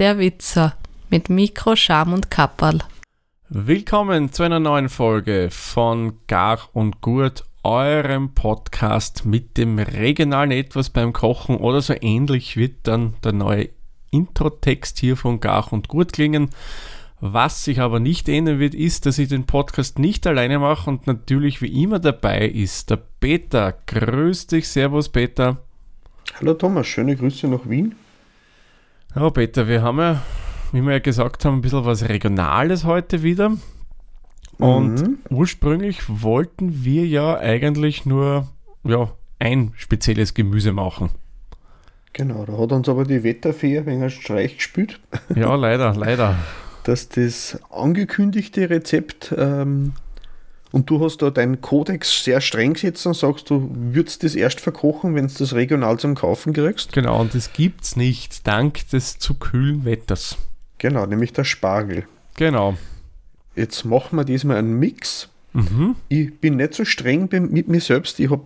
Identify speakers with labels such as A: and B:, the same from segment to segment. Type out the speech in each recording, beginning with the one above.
A: der Witzer mit Mikro, Scham und Kapperl.
B: Willkommen zu einer neuen Folge von Gar und Gurt, eurem Podcast mit dem regionalen Etwas beim Kochen oder so ähnlich wird dann der neue Intro-Text hier von Gar und Gurt klingen. Was sich aber nicht ändern wird, ist, dass ich den Podcast nicht alleine mache und natürlich wie immer dabei ist der Peter. Grüß dich, Servus Peter.
C: Hallo Thomas, schöne Grüße nach Wien.
B: Ja, Peter, wir haben ja, wie wir ja gesagt haben, ein bisschen was Regionales heute wieder. Und mhm. ursprünglich wollten wir ja eigentlich nur ja, ein spezielles Gemüse machen.
C: Genau, da hat uns aber die Wetterfee ein wenig Streich gespielt.
B: Ja, leider, leider.
C: Dass das angekündigte Rezept ähm, und du hast da deinen Kodex sehr streng gesetzt und sagst, du würdest das erst verkochen, wenn du das regional zum Kaufen kriegst.
B: Genau, und das gibt es nicht, dank des zu kühlen Wetters.
C: Genau, nämlich der Spargel.
B: Genau.
C: Jetzt machen wir diesmal einen Mix. Mhm. Ich bin nicht so streng mit mir selbst. Ich habe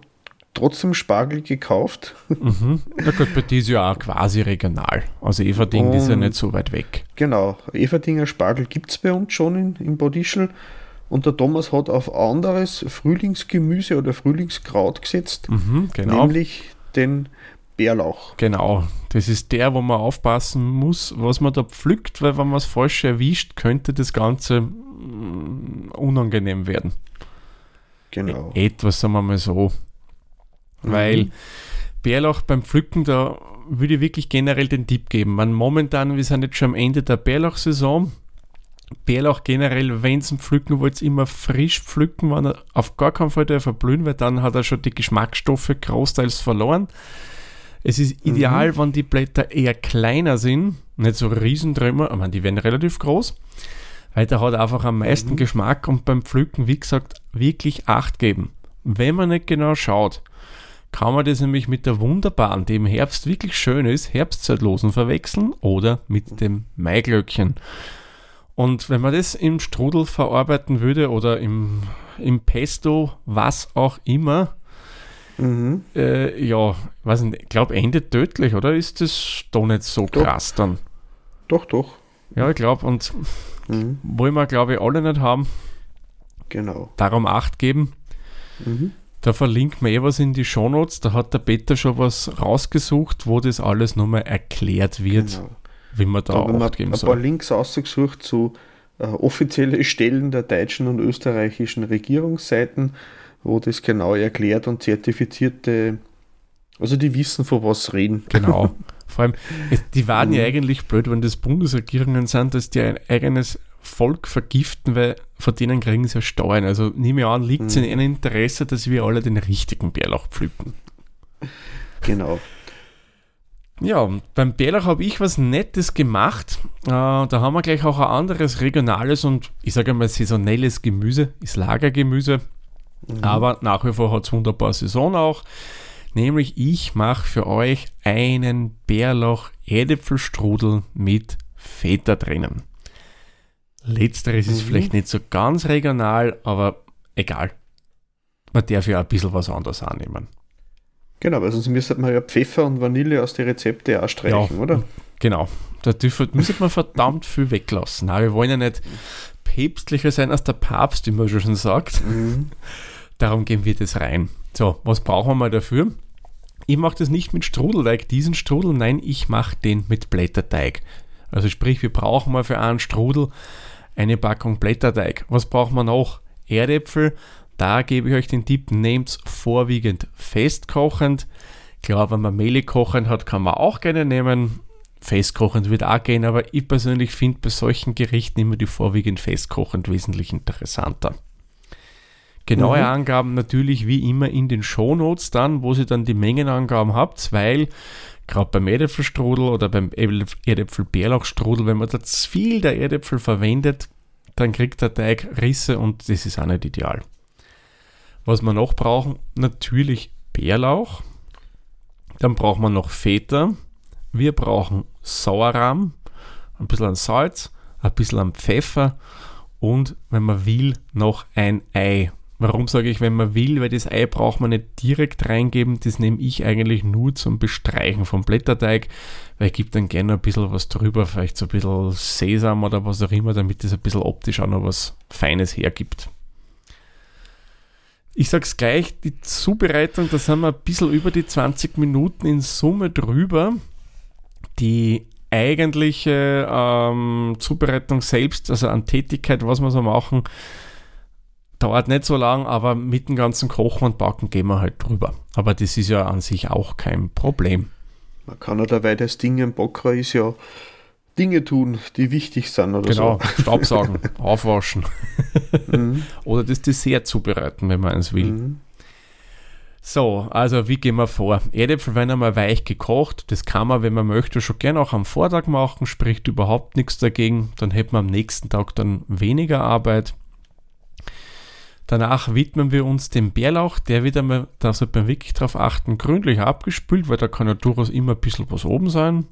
C: trotzdem Spargel gekauft.
B: Mhm. Na gut, bei dir ist ja auch quasi regional. Also Everding ist ja nicht so weit weg.
C: Genau, Everdinger Spargel gibt es bei uns schon in, in Bodischl. Und der Thomas hat auf anderes Frühlingsgemüse oder Frühlingskraut gesetzt,
B: mhm, genau.
C: nämlich den Bärlauch.
B: Genau, das ist der, wo man aufpassen muss, was man da pflückt, weil wenn man es falsch erwischt, könnte das Ganze mm, unangenehm werden.
C: Genau.
B: E etwas, sagen wir mal so. Mhm. Weil Bärlauch beim Pflücken, da würde ich wirklich generell den Tipp geben. Man momentan, wir sind jetzt schon am Ende der Bärlauchsaison, Bärlauch generell, wenn es pflücken wollt, immer frisch pflücken, wenn er auf gar keinen Fall verblühen, weil dann hat er schon die Geschmacksstoffe großteils verloren. Es ist ideal, mhm. wenn die Blätter eher kleiner sind, nicht so Riesentrümmer, aber die werden relativ groß, weil der hat einfach am meisten mhm. Geschmack und beim Pflücken, wie gesagt, wirklich Acht geben. Wenn man nicht genau schaut, kann man das nämlich mit der wunderbaren, die im Herbst wirklich schön ist, Herbstzeitlosen verwechseln oder mit dem Maiglöckchen. Und wenn man das im Strudel verarbeiten würde oder im, im Pesto, was auch immer, mhm. äh, ja, weiß nicht, ich glaube, endet tödlich, oder? Ist das doch nicht so doch. krass dann?
C: Doch, doch.
B: Ja, ich glaube, und mhm. wollen wir, glaube ich, alle nicht haben.
C: Genau.
B: Darum Acht geben. Mhm. Da verlinkt man eh was in die Shownotes. Da hat der Peter schon was rausgesucht, wo das alles nochmal erklärt wird. Genau wie man da, da
C: haben wir ein paar Links ausgesucht zu äh, offizielle Stellen der deutschen und österreichischen Regierungsseiten, wo das genau erklärt und zertifizierte, also die wissen, von was reden.
B: Genau. Vor allem, die waren ja mhm. eigentlich blöd, wenn das Bundesregierungen sind, dass die ein eigenes Volk vergiften, weil von denen kriegen sie ja Steuern. Also nehme ich an, liegt es in mhm. ihrem Interesse, dass wir alle den richtigen Bärlauch pflücken.
C: Genau.
B: Ja, beim Bärlauch habe ich was Nettes gemacht. Äh, da haben wir gleich auch ein anderes regionales und ich sage mal saisonelles Gemüse, ist Lagergemüse. Mhm. Aber nach wie vor hat es wunderbar Saison auch. Nämlich ich mache für euch einen Bärlauch-Erdäpfelstrudel mit Feta drinnen. Letzteres mhm. ist vielleicht nicht so ganz regional, aber egal. Man darf ja ein bisschen was anderes annehmen.
C: Genau, weil sonst müsste man ja Pfeffer und Vanille aus den Rezepten auch streichen, ja, oder?
B: Genau. Da müsste man verdammt viel weglassen. Aber wir wollen ja nicht päpstlicher sein als der Papst, wie man schon sagt. Mhm. Darum gehen wir das rein. So, was brauchen wir mal dafür? Ich mache das nicht mit Strudelteig, diesen Strudel, nein, ich mache den mit Blätterteig. Also sprich, wir brauchen mal für einen Strudel eine Packung Blätterteig. Was brauchen wir noch? Erdäpfel, da gebe ich euch den Tipp, nehmt vorwiegend festkochend. Klar, wenn man mehlig kochend hat, kann man auch gerne nehmen. Festkochend wird auch gehen, aber ich persönlich finde bei solchen Gerichten immer die vorwiegend festkochend wesentlich interessanter. Genaue mhm. Angaben natürlich wie immer in den Shownotes dann, wo ihr dann die Mengenangaben habt, weil gerade beim Erdäpfelstrudel oder beim Erdäpfel-Bärlauchstrudel, wenn man da zu viel der Erdäpfel verwendet, dann kriegt der Teig Risse und das ist auch nicht ideal. Was wir noch brauchen, natürlich Bärlauch. Dann braucht man noch Feta. Wir brauchen Sauerrahm, ein bisschen an Salz, ein bisschen an Pfeffer und, wenn man will, noch ein Ei. Warum sage ich, wenn man will, weil das Ei braucht man nicht direkt reingeben, das nehme ich eigentlich nur zum Bestreichen vom Blätterteig, weil ich gebe dann gerne ein bisschen was drüber, vielleicht so ein bisschen Sesam oder was auch immer, damit das ein bisschen optisch auch noch was Feines hergibt. Ich sage es gleich, die Zubereitung, da sind wir ein bisschen über die 20 Minuten in Summe drüber. Die eigentliche ähm, Zubereitung selbst, also an Tätigkeit, was wir so machen, dauert nicht so lang, aber mit dem ganzen Kochen und Backen gehen wir halt drüber. Aber das ist ja an sich auch kein Problem.
C: Man kann ja dabei das Ding im Bockerer ist ja Dinge tun, die wichtig sind oder
B: genau,
C: so.
B: Staubsaugen, aufwaschen. mhm. Oder das Dessert zubereiten, wenn man es will. Mhm. So, also wie gehen wir vor? Erdäpfel werden einmal weich gekocht. Das kann man, wenn man möchte, schon gerne auch am Vortag machen, spricht überhaupt nichts dagegen. Dann hätten wir am nächsten Tag dann weniger Arbeit. Danach widmen wir uns dem Bärlauch, der wieder mal, da sollte man wirklich darauf achten, gründlich abgespült, weil da kann ja durchaus immer ein bisschen was oben sein.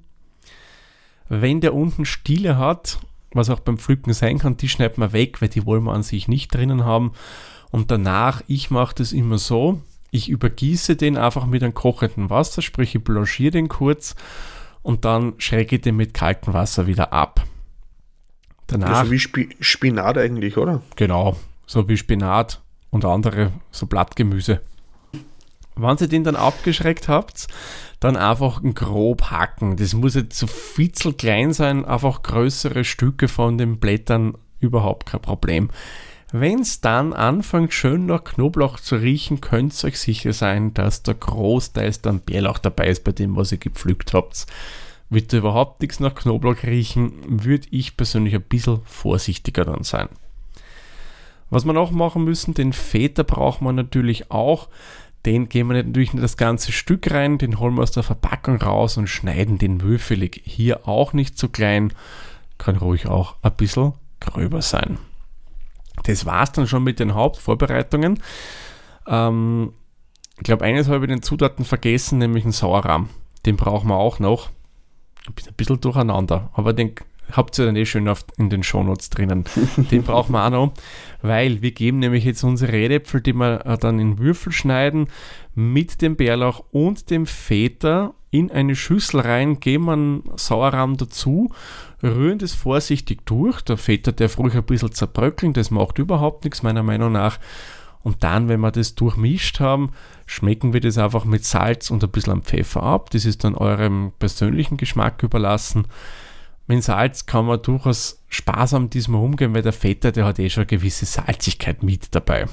B: Wenn der unten Stiele hat, was auch beim Pflücken sein kann, die schneidet man weg, weil die wollen wir an sich nicht drinnen haben. Und danach, ich mache das immer so, ich übergieße den einfach mit einem kochenden Wasser, sprich ich blanchiere den kurz und dann schrecke ich den mit kaltem Wasser wieder ab.
C: Danach, also wie Sp Spinat eigentlich, oder?
B: Genau, so wie Spinat und andere so Blattgemüse. Wenn ihr den dann abgeschreckt habt, dann einfach grob hacken. Das muss jetzt so fitzel klein sein, einfach größere Stücke von den Blättern, überhaupt kein Problem. Wenn es dann anfängt, schön nach Knoblauch zu riechen, könnt ihr euch sicher sein, dass der Großteil dann Bärlauch dabei ist bei dem, was ihr gepflückt habt. Wird überhaupt nichts nach Knoblauch riechen, würde ich persönlich ein bisschen vorsichtiger dann sein. Was wir noch machen müssen, den Feta braucht man natürlich auch. Den geben wir natürlich nicht das ganze Stück rein, den holen wir aus der Verpackung raus und schneiden den würfelig. Hier auch nicht zu klein, kann ruhig auch ein bisschen gröber sein. Das war es dann schon mit den Hauptvorbereitungen. Ähm, ich glaube, eines habe ich den Zutaten vergessen, nämlich einen Sauerrahm. Den brauchen wir auch noch. Ein bisschen durcheinander, aber den habt ihr dann eh schön in den Shownotes drinnen. Den brauchen wir auch noch, weil wir geben nämlich jetzt unsere Redäpfel, die wir äh, dann in Würfel schneiden, mit dem Bärlauch und dem Feta in eine Schüssel rein, geben einen Sauerrahm dazu, rühren das vorsichtig durch. Der Feta darf ruhig ein bisschen zerbröckeln, das macht überhaupt nichts meiner Meinung nach. Und dann, wenn wir das durchmischt haben, schmecken wir das einfach mit Salz und ein bisschen Pfeffer ab. Das ist dann eurem persönlichen Geschmack überlassen. Mit Salz kann man durchaus sparsam diesmal umgehen, weil der Feta, der hat eh schon eine gewisse Salzigkeit mit dabei.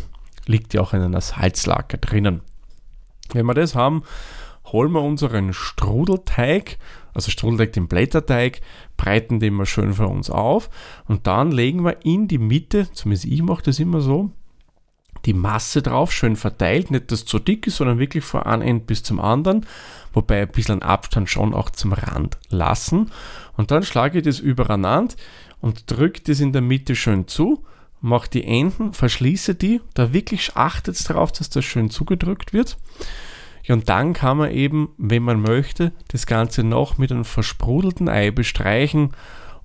B: Liegt ja auch in einer Salzlake drinnen. Wenn wir das haben, holen wir unseren Strudelteig, also Strudelteig, den Blätterteig, breiten den mal schön für uns auf und dann legen wir in die Mitte, zumindest ich mache das immer so, die Masse drauf, schön verteilt, nicht dass es zu dick ist, sondern wirklich von einem Ende bis zum anderen, wobei ein bisschen Abstand schon auch zum Rand lassen. Und dann schlage ich das übereinander und drücke das in der Mitte schön zu, mache die Enden, verschließe die, da wirklich achtet darauf, dass das schön zugedrückt wird. Ja, und dann kann man eben, wenn man möchte, das Ganze noch mit einem versprudelten Ei bestreichen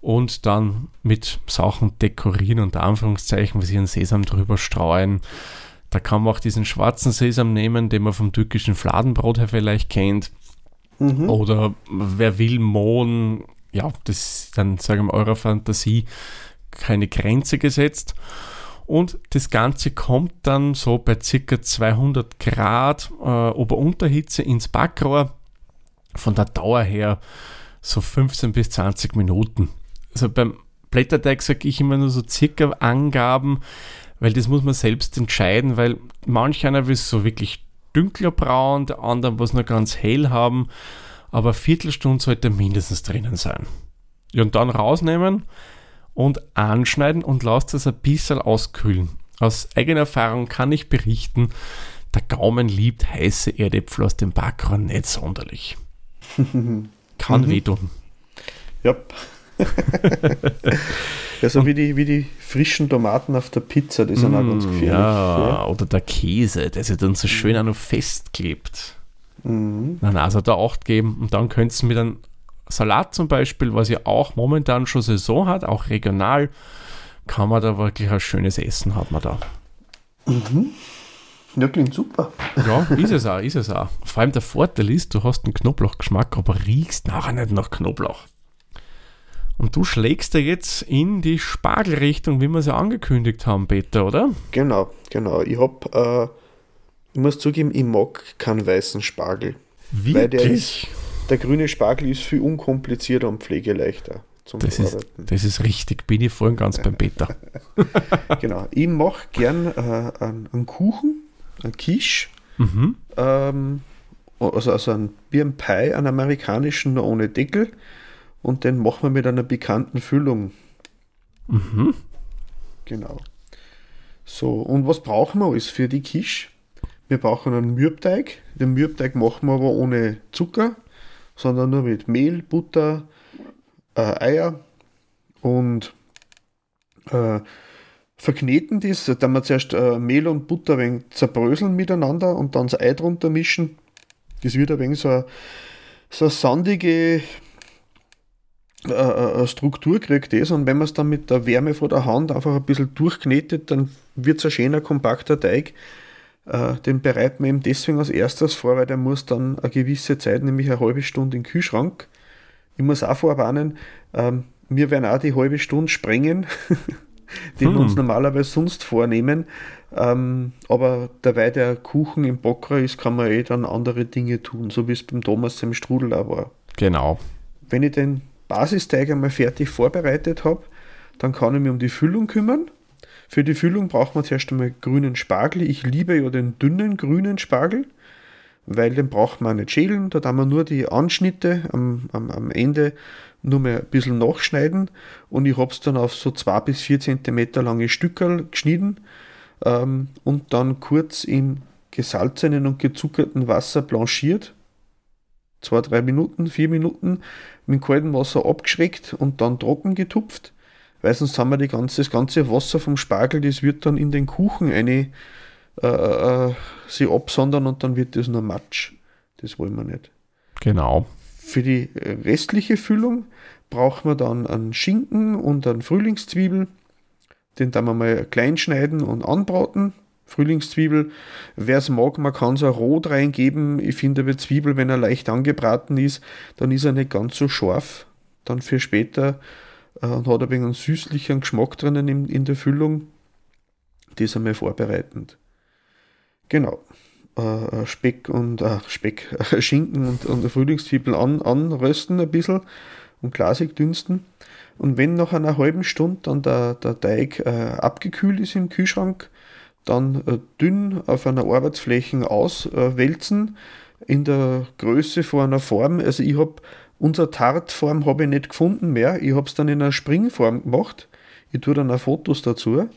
B: und dann mit Sachen dekorieren, unter Anführungszeichen, wie sie einen Sesam drüber streuen. Da kann man auch diesen schwarzen Sesam nehmen, den man vom türkischen Fladenbrot her vielleicht kennt. Mhm. Oder wer will, Mohn, ja, das ist dann, sagen wir, eurer Fantasie keine Grenze gesetzt. Und das Ganze kommt dann so bei ca. 200 Grad äh, Ober-Unterhitze ins Backrohr. Von der Dauer her so 15 bis 20 Minuten also beim Blätterteig sage ich immer nur so circa Angaben, weil das muss man selbst entscheiden, weil manch einer will es so wirklich dunkler braun, der andere was nur ganz hell haben, aber eine Viertelstunde sollte mindestens drinnen sein. Ja, und dann rausnehmen und anschneiden und lasst es ein bisschen auskühlen. Aus eigener Erfahrung kann ich berichten, der Gaumen liebt heiße Erdäpfel aus dem Backrohr nicht sonderlich. Kann mhm. wehtun.
C: Ja. ja, so wie die, wie die frischen Tomaten auf der Pizza, die sind mm, auch ganz gefährlich.
B: Ja, ja, oder der Käse, der sich dann so schön auch noch festklebt. Mhm. Dann also da Acht geben und dann könntest du mit einem Salat zum Beispiel, was ja auch momentan schon Saison hat, auch regional, kann man da wirklich ein schönes Essen hat man da.
C: Ja, klingt super.
B: Ja, ist es auch, ist es auch. Vor allem der Vorteil ist, du hast einen Knoblauchgeschmack, aber riechst nachher nicht nach Knoblauch. Und du schlägst da jetzt in die Spargelrichtung, wie wir sie angekündigt haben, Peter, oder?
C: Genau, genau. Ich hab, äh, ich muss zugeben, ich mag keinen weißen Spargel. Weil der ist, der grüne Spargel ist viel unkomplizierter und pflegeleichter zum
B: Das ist,
C: Verarbeiten.
B: das ist richtig, bin ich voll und ganz beim Peter.
C: Genau. Ich mache gern äh, einen, einen Kuchen, einen Quiche,
B: Mhm.
C: ähm, also, also ein, wie ein Pie, einen amerikanischen, nur ohne Deckel. Und den machen wir mit einer bekannten Füllung.
B: Mhm.
C: Genau. So, und was brauchen wir alles für die Quiche? Wir brauchen einen Mürbteig. Den Mürbteig machen wir aber ohne Zucker, sondern nur mit Mehl, Butter, äh, Eier und äh, verkneten das. Da wir zuerst äh, Mehl und Butter ein wenig zerbröseln miteinander und dann das Ei drunter mischen. Das wird ein wenig so eine, so eine sandige äh, äh, Struktur kriegt das und wenn man es dann mit der Wärme von der Hand einfach ein bisschen durchknetet, dann wird es ein schöner, kompakter Teig. Äh, den bereiten wir eben deswegen als erstes vor, weil der muss dann eine gewisse Zeit, nämlich eine halbe Stunde in den Kühlschrank. Ich muss auch vorwarnen, ähm, wir werden auch die halbe Stunde sprengen, die wir
B: Hm.
C: uns normalerweise sonst vornehmen. Ähm, aber dabei der Kuchen im Backer ist, kann man eh dann andere Dinge tun, so wie es beim Thomas im Strudel auch war.
B: Genau.
C: Wenn ich den Basisteig einmal fertig vorbereitet habe, dann kann ich mich um die Füllung kümmern. Für die Füllung braucht man zuerst einmal grünen Spargel. Ich liebe ja den dünnen grünen Spargel, weil den braucht man nicht schälen. Da darf man nur die Anschnitte am, am, am Ende nur mal ein bisschen nachschneiden und ich habe es dann auf so 2 bis 4 cm lange Stückerl geschnitten ähm, und dann kurz in gesalzenen und gezuckerten Wasser blanchiert. Zwei, drei Minuten, vier Minuten mit kaltem Wasser abgeschreckt und dann trocken getupft. Weil sonst haben wir die ganze, das ganze Wasser vom Spargel, das wird dann in den Kuchen eine, äh, äh, sie absondern und dann wird das nur Matsch. Das wollen wir nicht.
B: Genau.
C: Für die restliche Füllung brauchen wir dann einen Schinken und einen Frühlingszwiebel. Den dann wir mal klein schneiden und anbraten. Frühlingszwiebel, wer es mag, man kann so rot reingeben. Ich finde aber Zwiebel, wenn er leicht angebraten ist, dann ist er nicht ganz so scharf. Dann für später äh, und hat ein wenig einen süßlichen Geschmack drinnen in, in der Füllung. Das einmal vorbereitend. Genau. Äh, Speck und äh, Speck, Schinken und, und Frühlingszwiebel an, anrösten ein bisschen und glasig dünsten. Und wenn nach einer halben Stunde dann der, der Teig äh, abgekühlt ist im Kühlschrank, dann äh, dünn auf einer Arbeitsfläche auswälzen in der Größe von einer Form. Also ich habe unsere Tartform habe ich nicht gefunden mehr. Ich habe es dann in einer Springform gemacht. Ich tue dann auch Fotos dazu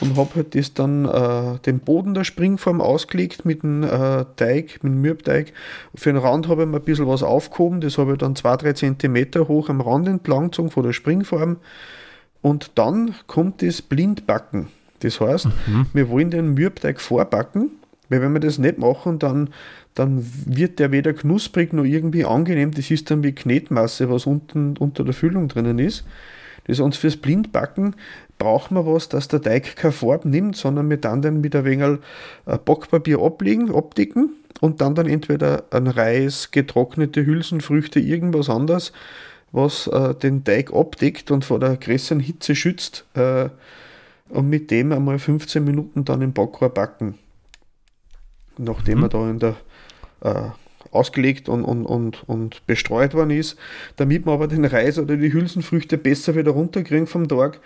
C: und habe halt das dann äh, den Boden der Springform ausgelegt mit dem äh, Teig, mit dem Mürbteig. Für den Rand habe ich mir ein bisschen was aufgehoben, das habe ich dann 2-3 cm hoch am Rand entlang gezogen von der Springform. Und dann kommt das Blindbacken. Das heißt, wir wollen den Mürbteig vorbacken, weil wenn wir das nicht machen, dann, dann wird der weder knusprig noch irgendwie angenehm. Das ist dann wie Knetmasse, was unten unter der Füllung drinnen ist. Das uns fürs Blindbacken brauchen wir was, dass der Teig keine Farbe nimmt, sondern wir dann den mit ein wenig äh, Backpapier ablegen, abdecken und dann dann entweder ein Reis, getrocknete Hülsenfrüchte, irgendwas anderes, was äh, den Teig abdeckt und vor der größeren Hitze schützt äh, und mit dem einmal 15 Minuten dann im Backrohr backen. Nachdem er da in der äh, ausgelegt und, und, und, und bestreut worden ist, damit man aber den Reis oder die Hülsenfrüchte besser wieder runterkriegen vom Tag,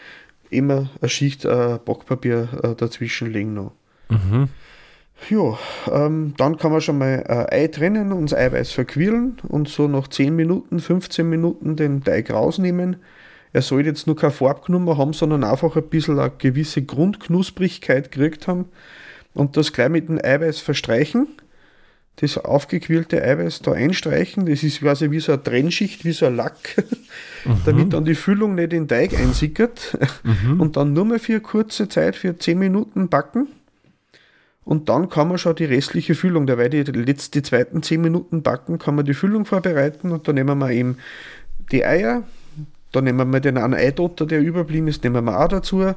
C: immer eine Schicht äh, Backpapier äh, dazwischen legen noch.
B: Mhm.
C: Ja, ähm, dann kann man schon mal äh, Ei trennen und das Eiweiß verquirlen und so nach 10 Minuten, 15 Minuten den Teig rausnehmen. Er soll jetzt nur keine Farbknummer haben, sondern einfach ein bisschen eine gewisse Grundknusprigkeit gekriegt haben und das gleich mit dem Eiweiß verstreichen. Das aufgequirlte Eiweiß da einstreichen. Das ist quasi wie so eine Trennschicht, wie so ein Lack, damit dann die Füllung nicht in den Teig einsickert. Und dann nur mal für eine kurze Zeit, für 10 Minuten backen. Und dann kann man schon die restliche Füllung, dabei die letzten, die zweiten 10 Minuten backen, kann man die Füllung vorbereiten und dann nehmen wir eben die Eier, Da nehmen wir den einen Eidotter, der überblieben ist, nehmen wir auch dazu.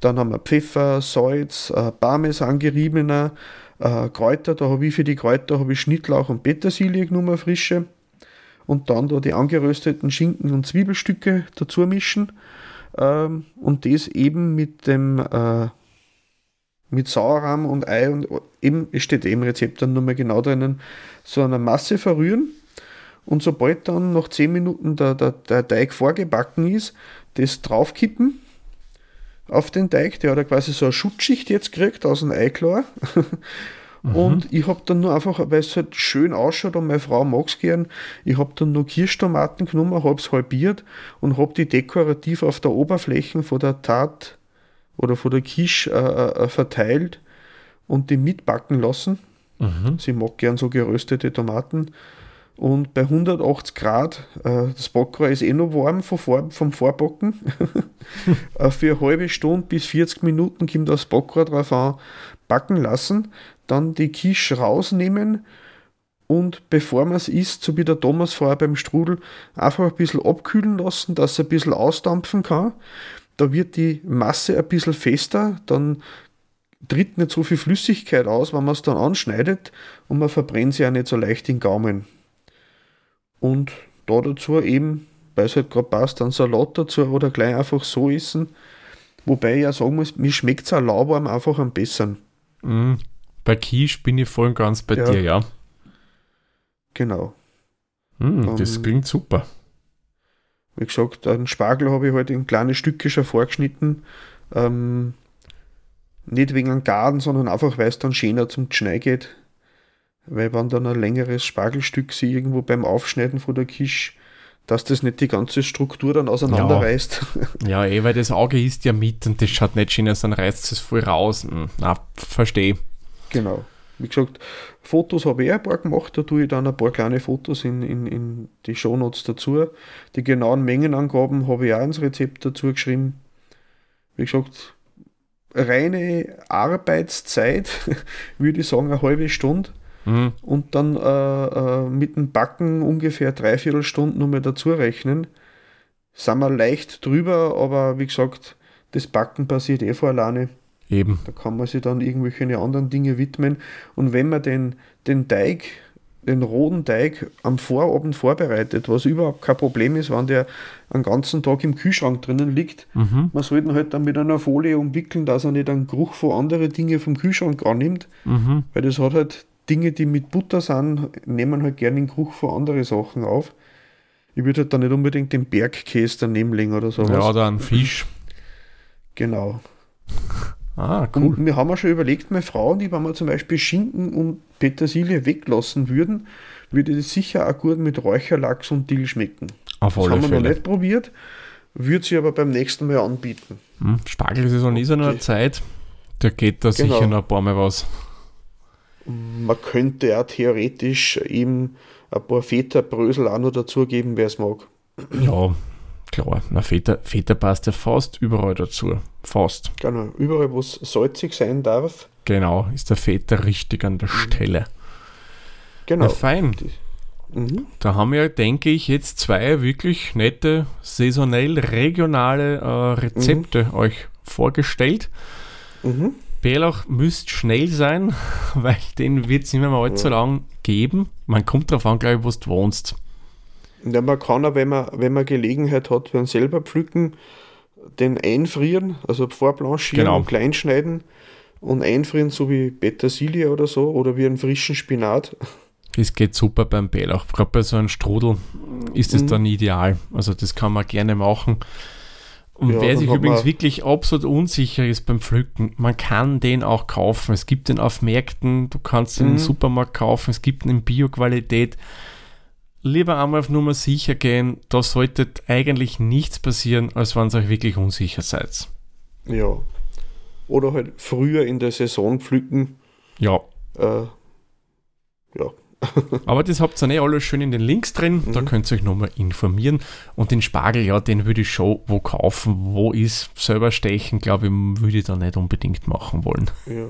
C: Dann haben wir Pfeffer, Salz, äh, Parmesan geriebener, äh, Kräuter. Da habe ich für die Kräuter habe ich Schnittlauch und Petersilie genommen, frische. Und dann da die angerösteten Schinken und Zwiebelstücke dazu mischen. Ähm, und das eben mit dem äh, mit Sauerrahm und Ei und eben, es steht eben Rezept dann nur mal genau drinnen, so eine Masse verrühren und sobald dann nach 10 Minuten der, der, der Teig vorgebacken ist, das draufkippen auf den Teig, der hat ja quasi so eine Schutzschicht jetzt gekriegt aus dem Eiklar. mhm. Und ich habe dann nur einfach, weil es halt schön ausschaut und meine Frau mag es gern, ich habe dann nur Kirschtomaten genommen, habe es halbiert und habe die dekorativ auf der Oberfläche von der Tat oder von der Quiche äh, äh, verteilt und die mitbacken lassen. Mhm. Sie mag gern so geröstete Tomaten. Und bei 180 Grad, äh, das Backrohr ist eh noch warm vom, Vor vom Vorbacken. äh, für eine halbe Stunde bis 40 Minuten kommt das Backrohr drauf an, backen lassen. Dann die Quiche rausnehmen und bevor man es isst, so wie der Thomas vorher beim Strudel, einfach ein bisschen abkühlen lassen, dass es ein bisschen ausdampfen kann da wird die Masse ein bisschen fester, dann tritt nicht so viel Flüssigkeit aus, wenn man es dann anschneidet und man verbrennt sie auch nicht so leicht in Gaumen. Und da dazu eben, weil es halt gerade passt, dann Salat dazu oder gleich einfach so essen. Wobei ich ja sagen muss, mir schmeckt es auch lauwarm einfach am besten.
B: Mm, bei Quiche bin ich voll und ganz bei ja. dir, ja.
C: Genau.
B: Mm, das um, klingt super.
C: Wie gesagt, einen Spargel habe ich halt in kleine Stücke schon vorgeschnitten. Ähm, nicht wegen einem Garten, sondern einfach, weil es dann schöner zum Schnei geht. Weil wenn dann ein längeres Spargelstück sie irgendwo beim Aufschneiden von der Kisch, dass das nicht die ganze Struktur dann auseinanderreißt.
B: Ja, ja eh, weil das Auge ist ja mit und das schaut nicht schön aus, dann reißt es voll raus. Hm, na, verstehe.
C: Genau. Wie gesagt, Fotos habe ich ein paar gemacht, da tue ich dann ein paar kleine Fotos in, in, in die Shownotes dazu. Die genauen Mengenangaben habe ich auch ins Rezept dazu geschrieben. Wie gesagt, reine Arbeitszeit, würde ich sagen, eine halbe Stunde. Mhm. Und dann äh, äh, mit dem Backen ungefähr dreiviertel Stunden nochmal dazu rechnen. Sind wir leicht drüber, aber wie gesagt, das Backen passiert eh vor alleine.
B: Eben.
C: Da kann man sich dann irgendwelche anderen Dinge widmen. Und wenn man den, den Teig, den roten Teig am Vorabend vorbereitet, was überhaupt kein Problem ist, wenn der einen ganzen Tag im Kühlschrank drinnen liegt, mhm. man sollte ihn halt dann mit einer Folie umwickeln, dass er nicht einen Geruch von anderen Dingen vom Kühlschrank annimmt, mhm. weil das hat halt Dinge, die mit Butter sind, nehmen halt gerne den Geruch von anderen Sachen auf. Ich würde halt dann nicht unbedingt den Bergkäse daneben legen oder sowas.
B: Ja, oder einen Fisch.
C: Genau.
B: Ah, cool.
C: Und wir haben ja schon überlegt, meine Frau und ich, wenn wir zum Beispiel Schinken und Petersilie weglassen würden, würde das sicher auch gut mit Räucherlachs und Dill schmecken.
B: Auf
C: das
B: alle
C: haben wir
B: Fälle.
C: noch nicht probiert, würde sie aber beim nächsten Mal anbieten.
B: Hm, Spargelsaison ist ja noch eine Zeit, da geht da genau. sicher noch ein paar Mal was.
C: Man könnte ja theoretisch eben ein paar Feta-Brösel auch noch dazugeben, wer es mag.
B: Ja, Klar, na Feta, Feta passt ja fast überall dazu. Fast.
C: Genau, überall, wo es salzig sein darf.
B: Genau, ist der Feta richtig an der mhm. Stelle.
C: Genau.
B: Ja, fein. Mhm. Da haben wir, denke ich, jetzt zwei wirklich nette, saisonell regionale äh, Rezepte mhm. euch vorgestellt. Mhm. Bärlauch müsst schnell sein, weil den wird es nicht mehr allzu ja. lang geben. Man kommt darauf an, glaube ich, wo du wohnst.
C: Ja, man kann auch, wenn man, wenn man Gelegenheit hat, wenn selber pflücken, den einfrieren, also vorblanchieren genau. und kleinschneiden und einfrieren, so wie Petersilie oder so, oder wie einen frischen Spinat.
B: Das geht super beim Bärlauch. Gerade bei so einem Strudel ist es mhm. dann ideal. Also das kann man gerne machen. Und ja, wer sich übrigens wirklich absolut unsicher ist beim Pflücken, man kann den auch kaufen. Es gibt den auf Märkten, du kannst den mhm. im Supermarkt kaufen, es gibt ihn in Bio-Qualität lieber einmal auf Nummer sicher gehen. Da sollte eigentlich nichts passieren, als wenn ihr euch wirklich unsicher seid.
C: Ja. Oder halt früher in der Saison pflücken.
B: Ja.
C: Äh, ja.
B: Aber das habt ihr eh alles schön in den Links drin, mhm. da könnt ihr euch nochmal informieren. Und den Spargel, ja, den würde ich schon wo kaufen, wo ist, selber stechen, glaube ich, würde ich da nicht unbedingt machen wollen.
C: Ja.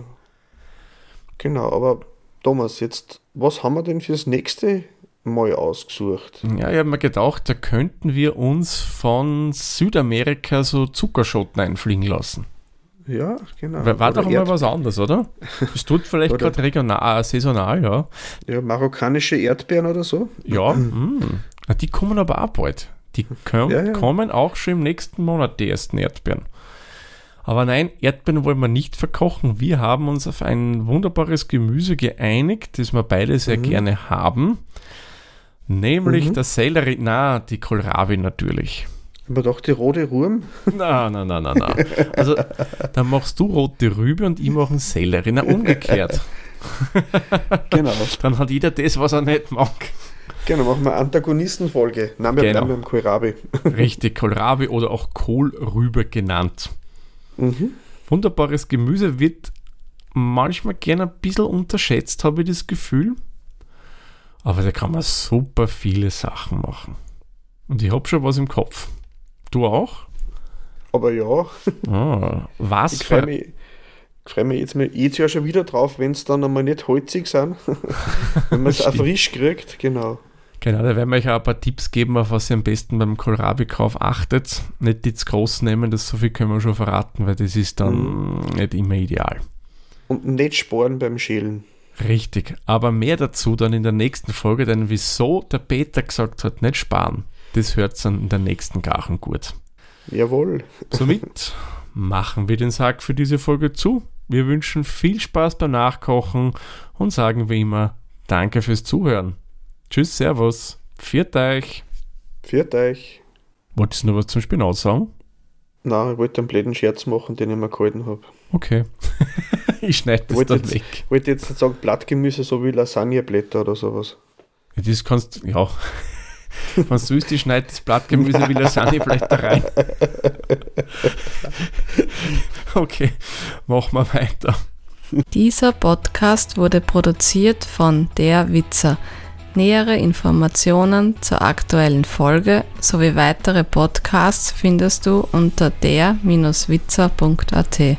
C: Genau, aber Thomas, jetzt, was haben wir denn fürs nächste mal ausgesucht.
B: Ja, ich habe mir gedacht, da könnten wir uns von Südamerika so Zuckerschotten einfliegen lassen.
C: Ja, genau.
B: War, war doch mal was anderes, oder? Es tut vielleicht gerade regional, äh, saisonal, ja.
C: Ja, marokkanische Erdbeeren oder so.
B: Ja, mm. Die kommen aber auch bald. Die können,
C: Ja, ja.
B: kommen auch schon im nächsten Monat, die ersten Erdbeeren. Aber nein, Erdbeeren wollen wir nicht verkochen. Wir haben uns auf ein wunderbares Gemüse geeinigt, das wir beide sehr
C: Mhm.
B: gerne haben. Nämlich
C: Mhm.
B: der Sellerie, na, die Kohlrabi natürlich.
C: Aber doch die rote Ruhm.
B: Na, na, na, na, na. Also, dann machst du rote Rübe und ich mache einen Sellerie. Na, umgekehrt.
C: Genau.
B: Dann hat jeder das, was er nicht mag.
C: genau, machen wir Antagonistenfolge. Nein, wir
B: Genau.
C: bleiben Kohlrabi.
B: Richtig, Kohlrabi oder auch Kohlrübe genannt.
C: Mhm.
B: Wunderbares Gemüse wird manchmal gerne ein bisschen unterschätzt, habe ich das Gefühl. Aber da kann man super viele Sachen machen. Und ich habe schon was im Kopf. Du auch?
C: Aber ja,
B: Ah, was
C: ich freue mich, ich freu mich jetzt mal jedes Jahr schon wieder drauf, wenn es dann einmal nicht holzig sind. wenn man es auch frisch kriegt, genau.
B: Genau, da werden wir euch auch ein paar Tipps geben, auf was ihr am besten beim Kohlrabi-Kauf achtet. Nicht die zu groß nehmen, das so viel können wir schon verraten, weil das ist dann nicht immer ideal.
C: Und nicht sporen beim Schälen.
B: Richtig, aber mehr dazu dann in der nächsten Folge, denn wieso der Peter gesagt hat, nicht sparen, das hört dann in der nächsten Gachen gut.
C: Jawohl.
B: Somit machen wir den Sack für diese Folge zu. Wir wünschen viel Spaß beim Nachkochen und sagen wie immer Danke fürs Zuhören. Tschüss, Servus, viert euch.
C: Viert euch.
B: Wolltest du noch was zum Spinat sagen?
C: Na, ich wollte einen blöden Scherz machen, den ich mir gehalten habe.
B: Okay. ich schneide das
C: Wollte
B: dann
C: jetzt-
B: weg.
C: Ich wollte jetzt nicht sagen Blattgemüse, so wie Lasagneblätter oder sowas.
B: Ja, Das kannst ja. Wenn du willst, ich schneide das Blattgemüse wie Lasagneblätter rein. Okay, machen wir weiter.
A: Dieser Podcast wurde produziert von Der Witzer. Nähere Informationen zur aktuellen Folge sowie weitere Podcasts findest du unter der-witzer.at.